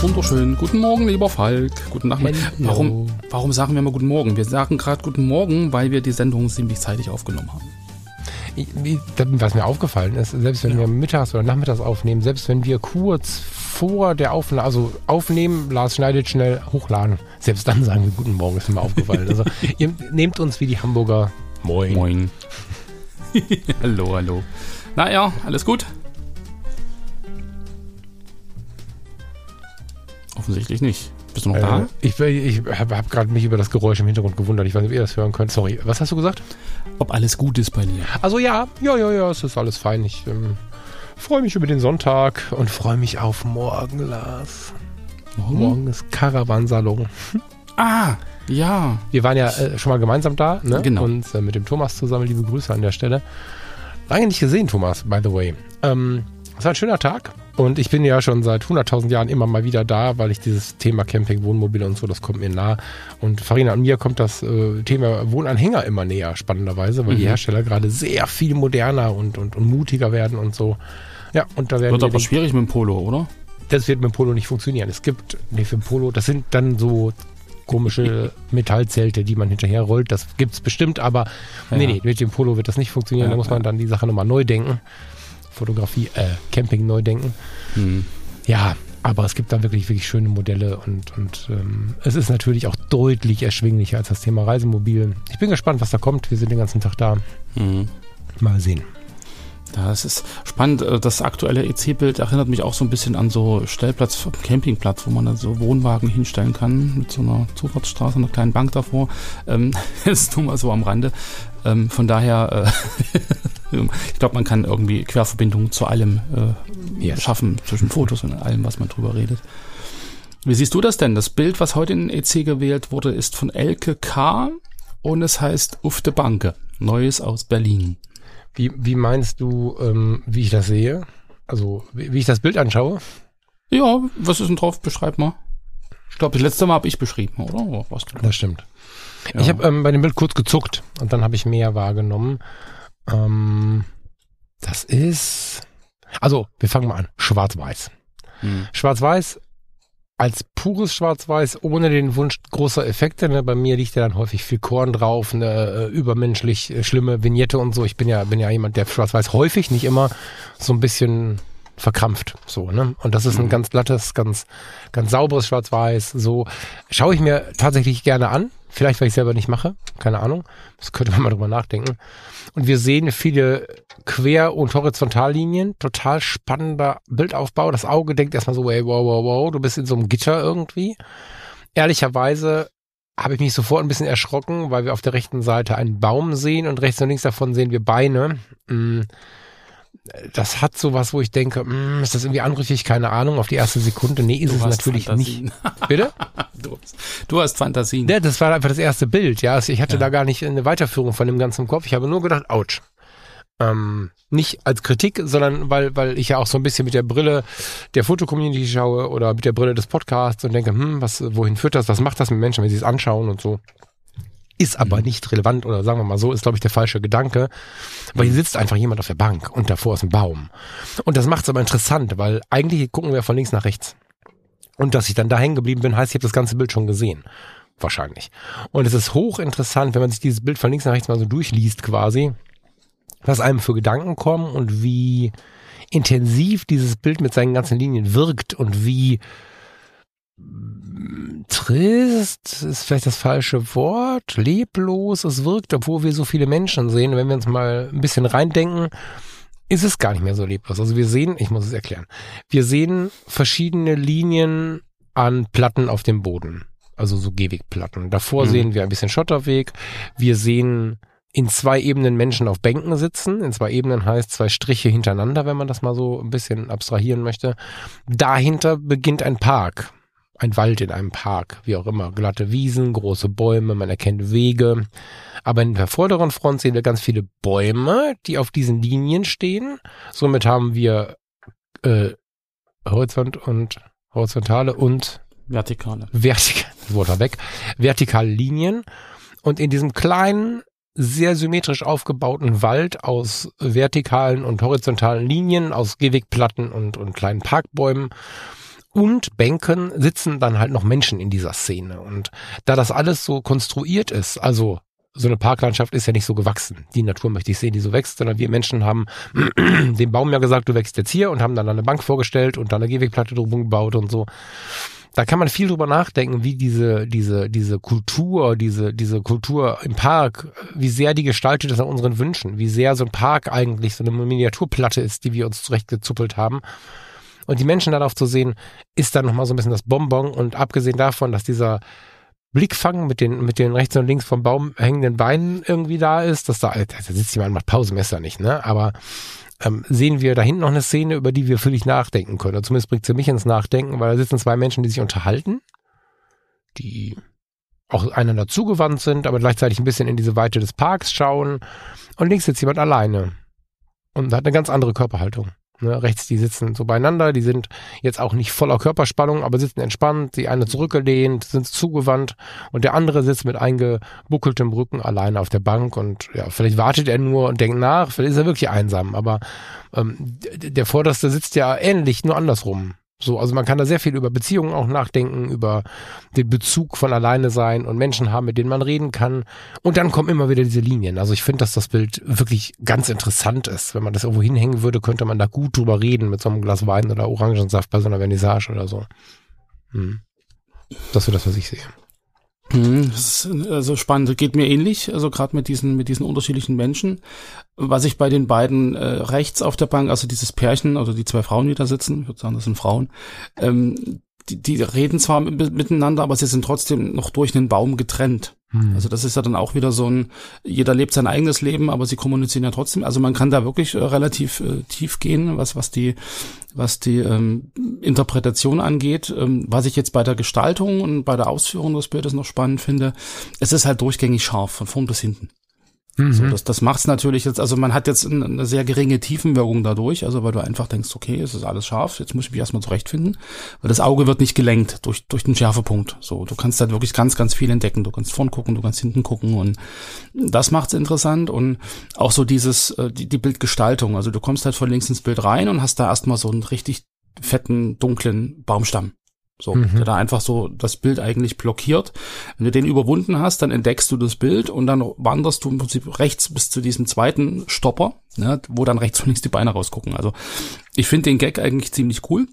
Wunderschön. Guten Morgen, lieber Falk. Guten Nachmittag. Warum, warum sagen wir mal Guten Morgen? Wir sagen gerade Guten Morgen, weil wir die Sendung ziemlich zeitig aufgenommen haben. Was mir aufgefallen ist, selbst wenn ja. wir mittags oder nachmittags aufnehmen, selbst wenn wir kurz vor der Aufnahme, also aufnehmen, Lars schneidet schnell, hochladen, selbst dann sagen wir Guten Morgen, ist mir aufgefallen. Also ihr nehmt uns wie die Hamburger Moin. Moin. hallo, hallo. Naja, alles gut? Offensichtlich nicht. Bist du noch äh, da? Ich, ich habe hab gerade mich über das Geräusch im Hintergrund gewundert. Ich weiß nicht, ob ihr das hören könnt. Sorry. Was hast du gesagt? Ob alles gut ist bei dir. Also ja, ja, ja, ja, es ist alles fein. Ich ähm, freue mich über den Sonntag und freue mich auf morgen, Lars. Morgen, morgen ist Caravansalon. Ah, ja. Wir waren ja äh, schon mal gemeinsam da, ne? Genau. Und äh, mit dem Thomas zusammen. Liebe Grüße an der Stelle. Lange nicht gesehen, Thomas, by the way. Ähm, es war ein schöner Tag. Und ich bin ja schon seit 100.000 Jahren immer mal wieder da, weil ich dieses Thema Camping, Wohnmobile und so, das kommt mir nah. Und Farina und mir kommt das äh, Thema Wohnanhänger immer näher, spannenderweise, weil mhm. die Hersteller gerade sehr viel moderner und, und, und mutiger werden und so. Ja, und da werden Wird aber schwierig mit dem Polo, oder? Das wird mit dem Polo nicht funktionieren. Es gibt, nee, für Polo, das sind dann so komische Metallzelte, die man hinterher rollt. Das gibt's bestimmt, aber ja. nee, nee, mit dem Polo wird das nicht funktionieren. Ja, da muss man dann die Sache nochmal neu denken. Fotografie, äh, Camping neu denken. Mhm. Ja, aber es gibt da wirklich, wirklich schöne Modelle und, und ähm, es ist natürlich auch deutlich erschwinglicher als das Thema Reisemobil. Ich bin gespannt, was da kommt. Wir sind den ganzen Tag da. Mhm. Mal sehen. Das ist spannend. Äh, das aktuelle EC-Bild erinnert mich auch so ein bisschen an so Stellplatz, Campingplatz, wo man dann so Wohnwagen hinstellen kann mit so einer Zufahrtsstraße, einer kleinen Bank davor. Ähm, das ist nur mal so am Rande. Ähm, von daher, äh, ich glaube, man kann irgendwie Querverbindungen zu allem äh, yes. schaffen, zwischen Fotos und allem, was man drüber redet. Wie siehst du das denn? Das Bild, was heute in EC gewählt wurde, ist von Elke K. und es heißt Ufte Banke. Neues aus Berlin. Wie, wie meinst du, ähm, wie ich das sehe? Also, wie, wie ich das Bild anschaue? Ja, was ist denn drauf? Beschreib mal. Ich glaube, das letzte Mal habe ich beschrieben, oder? Was das stimmt. Ja. Ich habe ähm, bei dem Bild kurz gezuckt und dann habe ich mehr wahrgenommen. Ähm, das ist. Also, wir fangen mal an. Schwarz-Weiß. Hm. Schwarz-Weiß als pures Schwarz-Weiß ohne den Wunsch großer Effekte. Ne? Bei mir liegt ja dann häufig viel Korn drauf, eine äh, übermenschlich äh, schlimme Vignette und so. Ich bin ja, bin ja jemand, der Schwarz-Weiß häufig, nicht immer, so ein bisschen verkrampft. So, ne? Und das ist ein mhm. ganz glattes, ganz, ganz sauberes Schwarz-Weiß. So schaue ich mir tatsächlich gerne an. Vielleicht, weil ich selber nicht mache. Keine Ahnung. Das könnte man mal drüber nachdenken. Und wir sehen viele Quer- und Horizontallinien. Total spannender Bildaufbau. Das Auge denkt erstmal so, hey, wow, wow, wow, du bist in so einem Gitter irgendwie. Ehrlicherweise habe ich mich sofort ein bisschen erschrocken, weil wir auf der rechten Seite einen Baum sehen und rechts und links davon sehen wir Beine. Mm das hat sowas, wo ich denke, mh, hm, ist das irgendwie anrüchig? Keine Ahnung, auf die erste Sekunde. Nee, ist du es natürlich Fantasien. nicht. Bitte? Du, du, hast Fantasien. Ja, das war einfach das erste Bild, ja. Also ich hatte ja. da gar nicht eine Weiterführung von dem ganzen Kopf. Ich habe nur gedacht, ouch. Ähm, nicht als Kritik, sondern weil, weil ich ja auch so ein bisschen mit der Brille der Fotocommunity schaue oder mit der Brille des Podcasts und denke, hm, was, wohin führt das? Was macht das mit Menschen, wenn sie es anschauen und so? Ist aber mhm. nicht relevant oder sagen wir mal so, ist glaube ich der falsche Gedanke, weil hier mhm. sitzt einfach jemand auf der Bank und davor ist ein Baum. Und das macht es aber interessant, weil eigentlich gucken wir von links nach rechts. Und dass ich dann da hängen geblieben bin, heißt, ich habe das ganze Bild schon gesehen. Wahrscheinlich. Und es ist hochinteressant, wenn man sich dieses Bild von links nach rechts mal so durchliest quasi, was einem für Gedanken kommen und wie intensiv dieses Bild mit seinen ganzen Linien wirkt und wie trist ist vielleicht das falsche Wort, leblos es wirkt, obwohl wir so viele Menschen sehen. Wenn wir uns mal ein bisschen reindenken, ist es gar nicht mehr so leblos. Also wir sehen, ich muss es erklären, wir sehen verschiedene Linien an Platten auf dem Boden. Also so Gehwegplatten. Davor mhm. sehen wir ein bisschen Schotterweg. Wir sehen in zwei Ebenen Menschen auf Bänken sitzen. In zwei Ebenen heißt zwei Striche hintereinander, wenn man das mal so ein bisschen abstrahieren möchte. Dahinter beginnt ein Park ein Wald in einem Park, wie auch immer, glatte Wiesen, große Bäume, man erkennt Wege. Aber in der vorderen Front sehen wir ganz viele Bäume, die auf diesen Linien stehen. Somit haben wir äh, Horizont und horizontale und vertikale. Vertikale, wurde weg. Vertikale Linien. Und in diesem kleinen, sehr symmetrisch aufgebauten Wald aus vertikalen und horizontalen Linien, aus Gehwegplatten und, und kleinen Parkbäumen und Bänken sitzen dann halt noch Menschen in dieser Szene. Und da das alles so konstruiert ist, also so eine Parklandschaft ist ja nicht so gewachsen. Die Natur möchte ich sehen, die so wächst, sondern wir Menschen haben dem Baum ja gesagt, du wächst jetzt hier und haben dann eine Bank vorgestellt und dann eine Gehwegplatte drumherum gebaut und so. Da kann man viel drüber nachdenken, wie diese, diese, diese Kultur, diese, diese Kultur im Park, wie sehr die gestaltet ist an unseren Wünschen, wie sehr so ein Park eigentlich so eine Miniaturplatte ist, die wir uns zurechtgezuppelt haben und die Menschen darauf zu sehen, ist dann nochmal so ein bisschen das Bonbon. Und abgesehen davon, dass dieser Blickfang mit den, mit den rechts und links vom Baum hängenden Beinen irgendwie da ist, dass da, da sitzt jemand, macht Pausemesser nicht, ne? Aber ähm, sehen wir da hinten noch eine Szene, über die wir völlig nachdenken können. Oder zumindest bringt sie mich ins Nachdenken, weil da sitzen zwei Menschen, die sich unterhalten, die auch einander zugewandt sind, aber gleichzeitig ein bisschen in diese Weite des Parks schauen. Und links sitzt jemand alleine und hat eine ganz andere Körperhaltung. Ne, rechts, die sitzen so beieinander, die sind jetzt auch nicht voller Körperspannung, aber sitzen entspannt, die eine zurückgelehnt, sind zugewandt und der andere sitzt mit eingebuckeltem Rücken alleine auf der Bank und ja, vielleicht wartet er nur und denkt nach, vielleicht ist er wirklich einsam, aber ähm, der Vorderste sitzt ja ähnlich, nur andersrum. So, also man kann da sehr viel über Beziehungen auch nachdenken, über den Bezug von alleine sein und Menschen haben, mit denen man reden kann. Und dann kommen immer wieder diese Linien. Also ich finde, dass das Bild wirklich ganz interessant ist. Wenn man das irgendwo hinhängen würde, könnte man da gut drüber reden mit so einem Glas Wein oder Orangensaft bei so einer Vernissage oder so. Hm. Das ist das, was ich sehe. Hm, das ist also spannend, geht mir ähnlich, also gerade mit diesen mit diesen unterschiedlichen Menschen. Was ich bei den beiden äh, rechts auf der Bank, also dieses Pärchen oder die zwei Frauen, die da sitzen, ich würde sagen, das sind Frauen, ähm, die, die reden zwar miteinander, aber sie sind trotzdem noch durch einen Baum getrennt. Hm. Also das ist ja dann auch wieder so ein, jeder lebt sein eigenes Leben, aber sie kommunizieren ja trotzdem. Also man kann da wirklich äh, relativ äh, tief gehen, was, was die, was die ähm, Interpretation angeht. Ähm, was ich jetzt bei der Gestaltung und bei der Ausführung des Bildes noch spannend finde, es ist halt durchgängig scharf, von vorn bis hinten. Mhm. So, das, das macht's natürlich jetzt, also man hat jetzt eine sehr geringe Tiefenwirkung dadurch, also weil du einfach denkst, okay, es ist alles scharf, jetzt muss ich mich erstmal zurechtfinden, weil das Auge wird nicht gelenkt durch, durch den Schärfepunkt. So, du kannst halt wirklich ganz, ganz viel entdecken. Du kannst vorn gucken, du kannst hinten gucken und das macht's interessant und auch so dieses, äh, die, die Bildgestaltung. Also du kommst halt von links ins Bild rein und hast da erstmal so einen richtig fetten, dunklen Baumstamm. So, mhm. der da einfach so das Bild eigentlich blockiert. Wenn du den überwunden hast, dann entdeckst du das Bild und dann wanderst du im Prinzip rechts bis zu diesem zweiten Stopper, ne, wo dann rechts und links die Beine rausgucken. Also ich finde den Gag eigentlich ziemlich cool.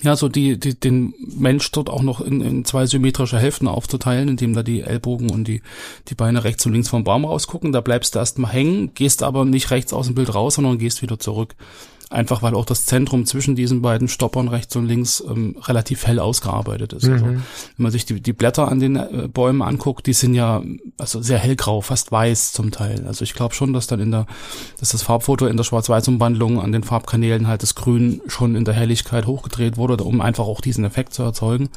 Ja, so die, die, den Mensch dort auch noch in, in zwei symmetrische Hälften aufzuteilen, indem da die Ellbogen und die, die Beine rechts und links vom Baum rausgucken. Da bleibst du erstmal hängen, gehst aber nicht rechts aus dem Bild raus, sondern gehst wieder zurück. Einfach weil auch das Zentrum zwischen diesen beiden Stoppern rechts und links ähm, relativ hell ausgearbeitet ist. Also, mhm. Also, wenn man sich die, die Blätter an den äh, Bäumen anguckt, die sind ja also sehr hellgrau, fast weiß zum Teil. Also ich glaube schon, dass dann in der, dass das Farbfoto in der Schwarz-Weiß-Umwandlung an den Farbkanälen halt das Grün schon in der Helligkeit hochgedreht wurde, um einfach auch diesen Effekt zu erzeugen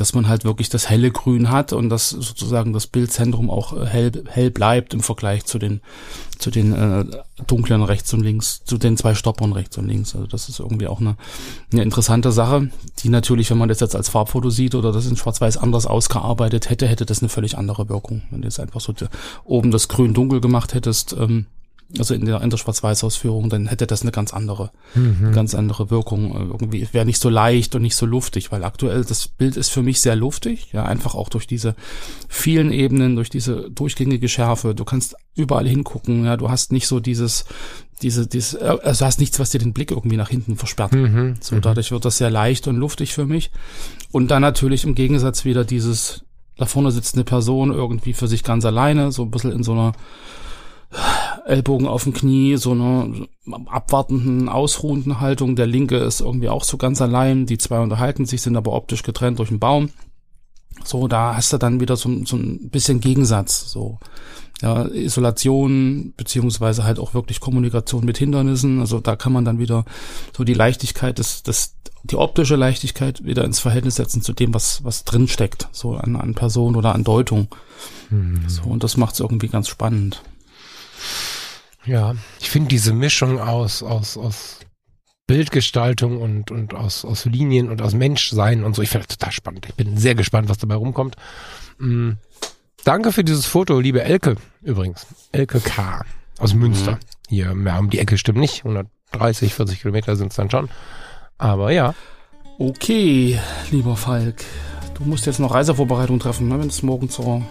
dass man halt wirklich das helle Grün hat und dass sozusagen das Bildzentrum auch äh, hell, hell bleibt im Vergleich zu den, zu den äh, dunklen rechts und links, zu den zwei Stoppern rechts und links. Also das ist irgendwie auch eine, eine interessante Sache, die natürlich, wenn man das jetzt als Farbfoto sieht oder das in Schwarz-Weiß anders ausgearbeitet hätte, hätte das eine völlig andere Wirkung. Wenn du jetzt einfach so oben das Grün dunkel gemacht hättest, ähm, also in der, in der Schwarz-Weiß-Ausführung, dann hätte das eine ganz andere, mhm. ganz andere Wirkung. Irgendwie wäre nicht so leicht und nicht so luftig, weil aktuell das Bild ist für mich sehr luftig, ja, einfach auch durch diese vielen Ebenen, durch diese durchgängige Schärfe. Du kannst überall hingucken, ja, du hast nicht so dieses, diese, dieses, also hast nichts, was dir den Blick irgendwie nach hinten versperrt. Mhm. So, mhm. dadurch wird das sehr leicht und luftig für mich. Und dann natürlich im Gegensatz wieder dieses, da vorne sitzt eine Person irgendwie für sich ganz alleine, so ein bisschen in so einer Ellbogen auf dem Knie, so eine abwartenden, ausruhenden Haltung. Der linke ist irgendwie auch so ganz allein. Die zwei unterhalten sich, sind aber optisch getrennt durch einen Baum. So, da hast du dann wieder so, so ein bisschen Gegensatz. So, ja, Isolation beziehungsweise halt auch wirklich Kommunikation mit Hindernissen. Also da kann man dann wieder so die Leichtigkeit des, des die optische Leichtigkeit wieder ins Verhältnis setzen zu dem, was was drin steckt, so an, an Person oder an Deutung. Mhm. So und das macht es irgendwie ganz spannend. Ja, ich finde diese Mischung aus aus aus Bildgestaltung und und aus aus Linien und aus Menschsein und so, ich finde das total spannend. Ich bin sehr gespannt, was dabei rumkommt. Mhm. Danke für dieses Foto, liebe Elke, übrigens. Elke K. aus Münster. Mhm. Hier, ja, um die Ecke stimmt nicht. 130, 40 Kilometer sind es dann schon. Aber ja. Okay, lieber Falk. Du musst jetzt noch Reisevorbereitung treffen, ne, wenn es morgen zur,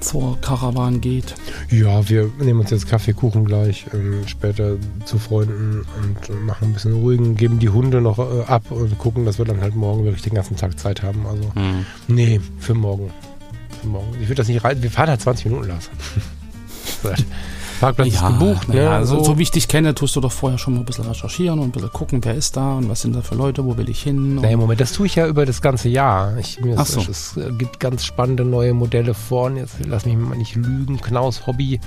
zur Karawan geht. Ja, wir nehmen uns jetzt Kaffeekuchen gleich ähm, später zu Freunden und machen ein bisschen ruhigen, geben die Hunde noch äh, ab und gucken, dass wir dann halt morgen wirklich den ganzen Tag Zeit haben. Also, mhm. nee, für morgen morgen. Ich würde das nicht reiten. Wir fahren halt 20 Minuten, Lars. Parkplatz ja, ist gebucht. Ne? Ja, so. so wie ich dich kenne, tust du doch vorher schon mal ein bisschen recherchieren und ein bisschen gucken, wer ist da und was sind da für Leute, wo will ich hin. Nee, Moment, das tue ich ja über das ganze Jahr. Ich, mir Ach so. Es, es gibt ganz spannende neue Modelle vor. Jetzt lass mich mal nicht lügen. Knaus Hobby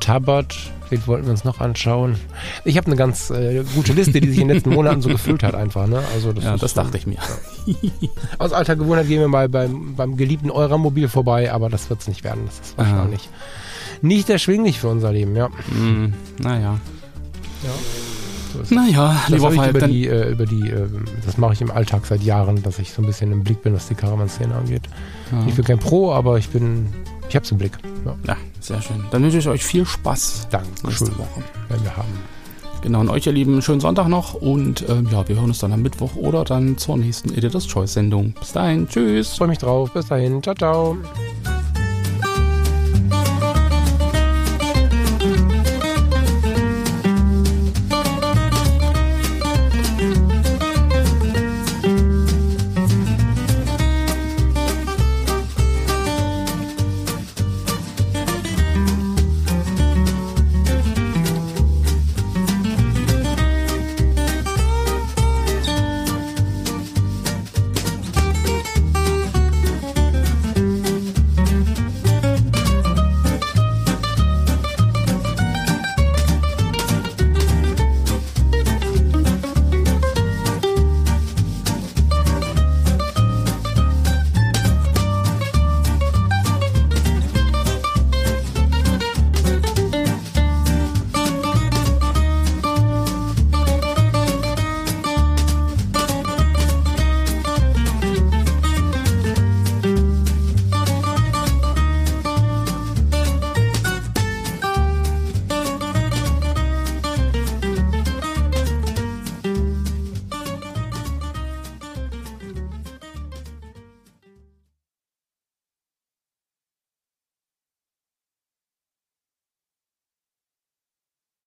Tabert, wen wollten wir uns noch anschauen? Ich habe eine ganz äh, gute Liste, die sich in den letzten Monaten so gefüllt hat einfach. Ne? Also das, ja, das dachte ich mir. Aus alter Gewohnheit gehen wir mal beim, beim geliebten Euramobil vorbei, aber das wird es nicht werden. Das ist wahrscheinlich Aha. Nicht erschwinglich für unser Leben, ja. Mm, naja. Ja. So naja, lieber Fall. Über die, äh, über die, äh, das mache ich im Alltag seit Jahren, dass ich so ein bisschen im Blick bin, was die Caravan-Szene angeht. Ja. Ich bin kein Pro, aber ich bin, ich habe es im Blick. Ja. ja. sehr schön. Dann wünsche ich euch viel Spaß. Danke. Nächste Woche. Wenn wir haben. Genau, und euch, ihr Lieben, schönen Sonntag noch und ähm, ja, wir hören uns dann am Mittwoch oder dann zur nächsten Editors Choice Sendung. Bis dahin, tschüss. Freue mich drauf. Bis dahin, ciao, ciao.